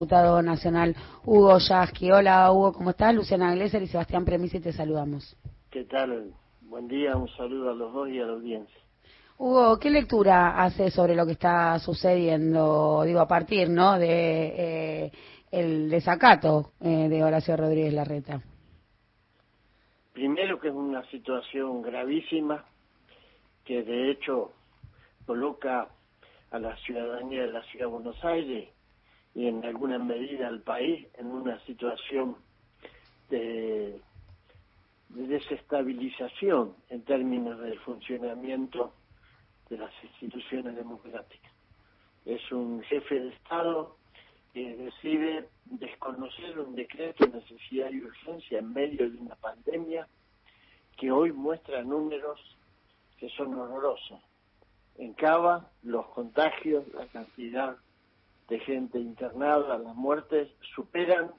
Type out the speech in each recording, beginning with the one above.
diputado nacional Hugo Yasky. Hola Hugo, ¿cómo estás? Luciana Glesser y Sebastián Premisi te saludamos. ¿Qué tal? Buen día, un saludo a los dos y a la audiencia. Hugo, ¿qué lectura hace sobre lo que está sucediendo, digo, a partir, ¿no?, de eh, el desacato eh, de Horacio Rodríguez Larreta? Primero que es una situación gravísima que de hecho coloca a la ciudadanía de la Ciudad de Buenos Aires y en alguna medida al país en una situación de, desestabilización en términos del funcionamiento de las instituciones democráticas. Es un jefe de Estado que decide desconocer un decreto de necesidad y urgencia en medio de una pandemia que hoy muestra números que son horrorosos. En Cava, los contagios, la cantidad de gente internada, las muertes superan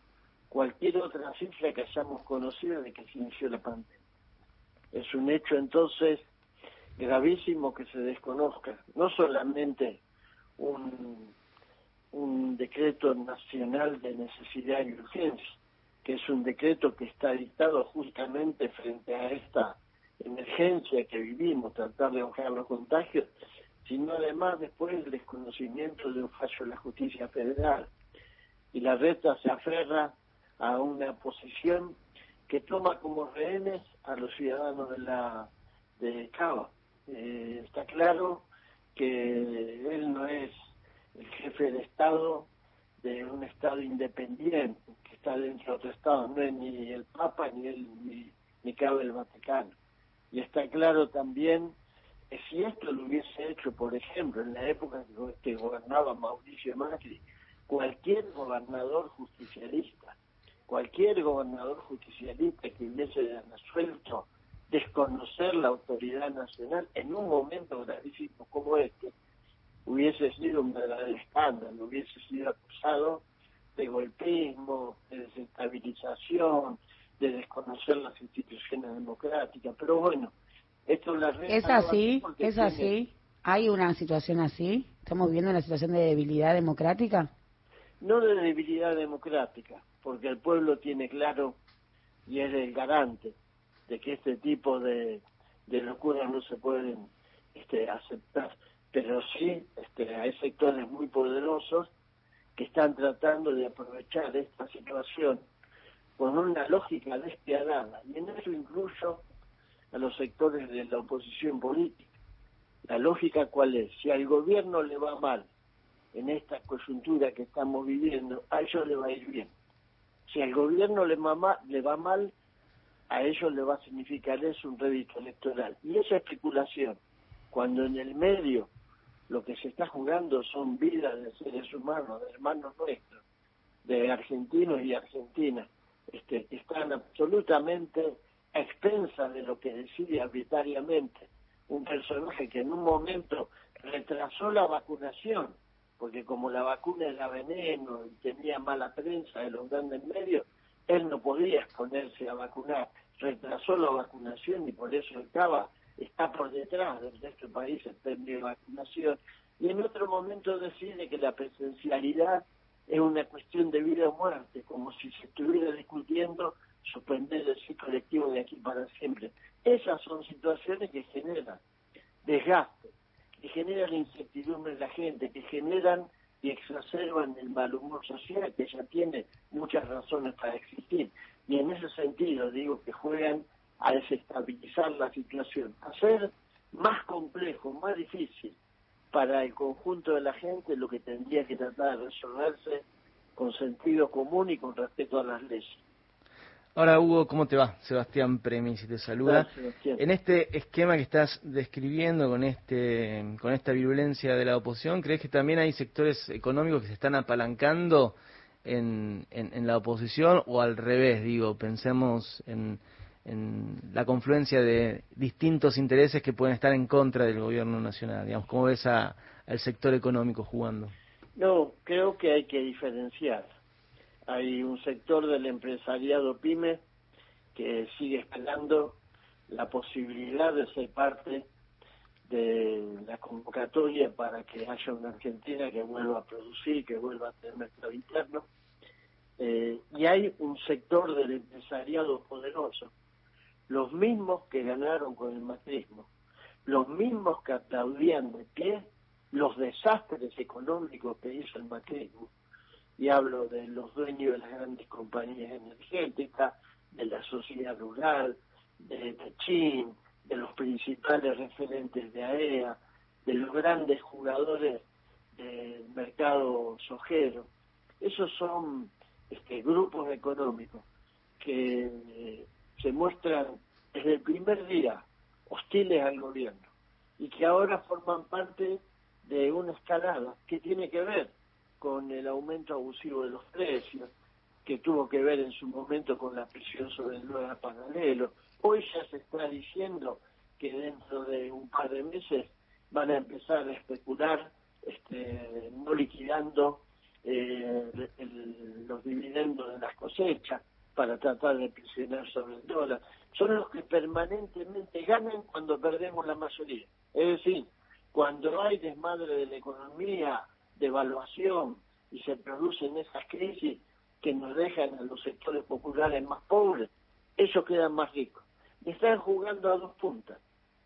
cualquier otra cifra que hayamos conocido de que se inició la pandemia. Es un hecho entonces gravísimo que se desconozca no solamente un, un decreto nacional de necesidad y urgencia, que es un decreto que está dictado justamente frente a esta emergencia que vivimos, tratar de bajar los contagios, sino además después el desconocimiento de un fallo de la justicia federal. Y la reta se aferra a una posición que toma como rehenes a los ciudadanos de la de Cava. Eh, está claro que él no es el jefe de Estado de un Estado independiente que está dentro de otro Estado, no es ni el Papa ni, el, ni, ni cabe el Vaticano. Y está claro también si esto lo hubiese hecho, por ejemplo, en la época que gobernaba Mauricio Macri, cualquier gobernador justicialista, cualquier gobernador justicialista que hubiese resuelto desconocer la autoridad nacional en un momento gravísimo como este, hubiese sido un verdadero escándalo, hubiese sido acusado de golpismo, de desestabilización, de desconocer las instituciones democráticas. Pero bueno, ¿Es así? ¿Es así? ¿Hay una situación así? ¿Estamos viviendo una situación de debilidad democrática? No de debilidad democrática, porque el pueblo tiene claro y es el garante de que este tipo de, de locuras no se pueden este, aceptar. Pero sí este, hay sectores muy poderosos que están tratando de aprovechar esta situación con una lógica despiadada. Y en eso incluyo a los sectores de la oposición política. La lógica cuál es? Si al gobierno le va mal en esta coyuntura que estamos viviendo, a ellos le va a ir bien. Si al gobierno le, le va mal, a ellos le va a significar eso un rédito electoral. Y esa especulación, cuando en el medio lo que se está jugando son vidas de seres humanos, de hermanos nuestros, de argentinos y argentinas, este, están absolutamente a expensas de lo que decide arbitrariamente un personaje que en un momento retrasó la vacunación, porque como la vacuna era veneno y tenía mala prensa de los grandes medios, él no podía exponerse a vacunar, retrasó la vacunación y por eso el CABA está por detrás del resto país en términos de vacunación, y en otro momento decide que la presencialidad es una cuestión de vida o muerte, como si se estuviera discutiendo suspender el ciclo colectivo de aquí para siempre. Esas son situaciones que generan desgaste, que generan incertidumbre en la gente, que generan y exacerban el mal humor social que ya tiene muchas razones para existir. Y en ese sentido digo que juegan a desestabilizar la situación, a hacer más complejo, más difícil para el conjunto de la gente lo que tendría que tratar de resolverse con sentido común y con respeto a las leyes. Ahora, Hugo, ¿cómo te va? Sebastián si te saluda. en este esquema que estás describiendo con este con esta virulencia de la oposición, ¿crees que también hay sectores económicos que se están apalancando en, en, la oposición o al revés? Digo, pensemos en, en la confluencia de distintos intereses que pueden estar en contra del gobierno nacional. Digamos, ¿Cómo ves a, al sector económico jugando? No, creo que hay que diferenciar hay un sector del empresariado pyme que sigue esperando la posibilidad de ser parte de la convocatoria para que haya una Argentina que vuelva a producir, que vuelva a tener mercado interno. Eh, y hay un sector del empresariado poderoso, los mismos que ganaron con el macrismo, los mismos que aplaudían de pie los desastres económicos que hizo el macrismo. Y hablo de los dueños de las grandes compañías energéticas, de la sociedad rural, de Techín, de los principales referentes de AEA, e de los grandes jugadores del mercado sojero. Esos son este, grupos económicos que eh, se muestran desde el primer día hostiles al gobierno y que ahora forman parte de una escalada que tiene que ver con el aumento abusivo de los precios, que tuvo que ver en su momento con la presión sobre el dólar paralelo. Hoy ya se está diciendo que dentro de un par de meses van a empezar a especular, este, no liquidando eh, los dividendos de las cosechas para tratar de presionar sobre el dólar. Son los que permanentemente ganan cuando perdemos la mayoría. Es decir, cuando hay desmadre de la economía, devaluación y se producen esas crisis, que nos dejan a los sectores populares más pobres, ellos quedan más ricos. Y están jugando a dos puntas,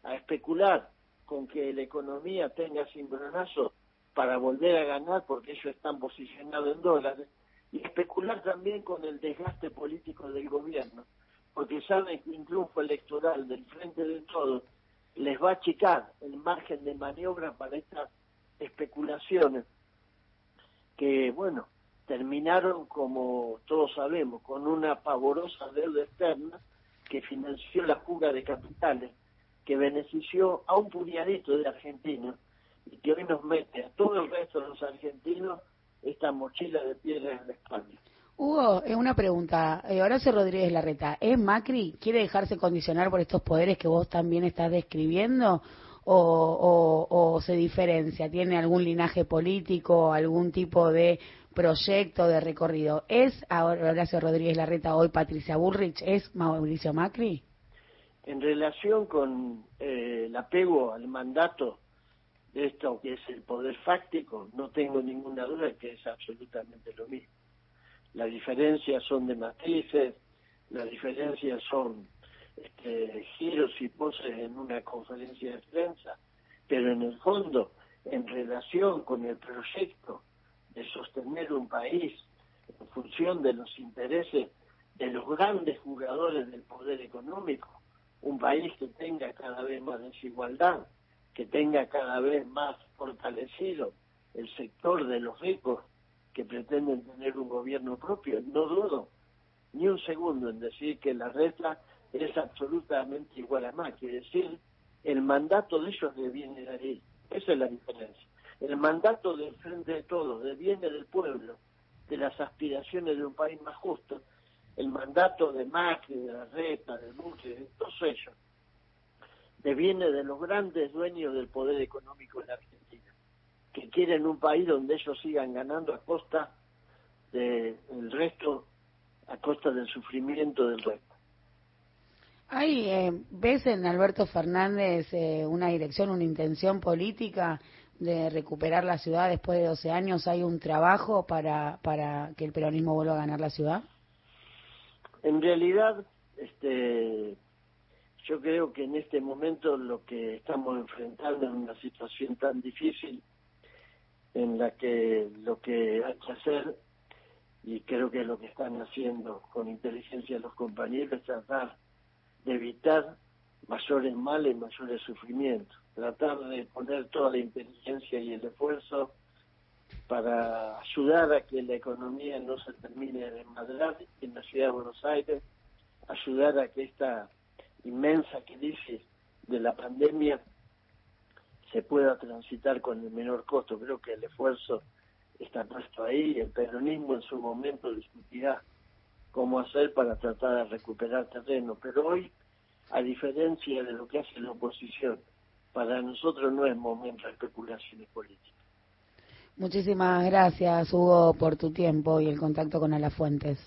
a especular con que la economía tenga cimbronazo para volver a ganar porque ellos están posicionados en dólares, y especular también con el desgaste político del gobierno, porque saben que un triunfo electoral del Frente de Todos les va a achicar el margen de maniobra para estas especulaciones que, bueno, terminaron, como todos sabemos, con una pavorosa deuda externa que financió la fuga de capitales, que benefició a un puñadito de argentinos y que hoy nos mete a todo el resto de los argentinos esta mochila de piedra en la espalda. Hugo, es una pregunta. Eh, Horacio Rodríguez Larreta, ¿es Macri? ¿Quiere dejarse condicionar por estos poderes que vos también estás describiendo? O, se diferencia? ¿Tiene algún linaje político, algún tipo de proyecto, de recorrido? ¿Es Horacio Rodríguez Larreta hoy Patricia Bullrich? ¿Es Mauricio Macri? En relación con eh, el apego al mandato de esto que es el poder fáctico, no tengo ninguna duda de que es absolutamente lo mismo. Las diferencias son de matrices, las diferencias son este, giros y poses en una conferencia de prensa, pero en el fondo, en relación con el proyecto de sostener un país en función de los intereses de los grandes jugadores del poder económico, un país que tenga cada vez más desigualdad, que tenga cada vez más fortalecido el sector de los ricos que pretenden tener un gobierno propio. No dudo ni un segundo en decir que la reta es absolutamente igual a más. Quiere decir, el mandato de ellos viene de ahí. Esa es la diferencia. El mandato del frente de todos viene del pueblo, de las aspiraciones de un país más justo. El mandato de Macri, de la Reta, de Bush, de todos ellos, viene de los grandes dueños del poder económico en la Argentina, que quieren un país donde ellos sigan ganando a costa del resto, a costa del sufrimiento del resto. Hay, eh, ¿Ves en Alberto Fernández eh, una dirección, una intención política de recuperar la ciudad después de 12 años? ¿Hay un trabajo para, para que el peronismo vuelva a ganar la ciudad? En realidad, este, yo creo que en este momento lo que estamos enfrentando es una situación tan difícil en la que lo que hay que hacer, y creo que lo que están haciendo con inteligencia los compañeros, es tratar de evitar mayores males, mayores sufrimientos, tratar de poner toda la inteligencia y el esfuerzo para ayudar a que la economía no se termine de madrar en la ciudad de Buenos Aires, ayudar a que esta inmensa crisis de la pandemia se pueda transitar con el menor costo. Creo que el esfuerzo está puesto ahí, el peronismo en su momento discutirá cómo hacer para tratar de recuperar terreno. Pero hoy, a diferencia de lo que hace la oposición, para nosotros no es momento de especulaciones políticas. Muchísimas gracias, Hugo, por tu tiempo y el contacto con Alafuentes.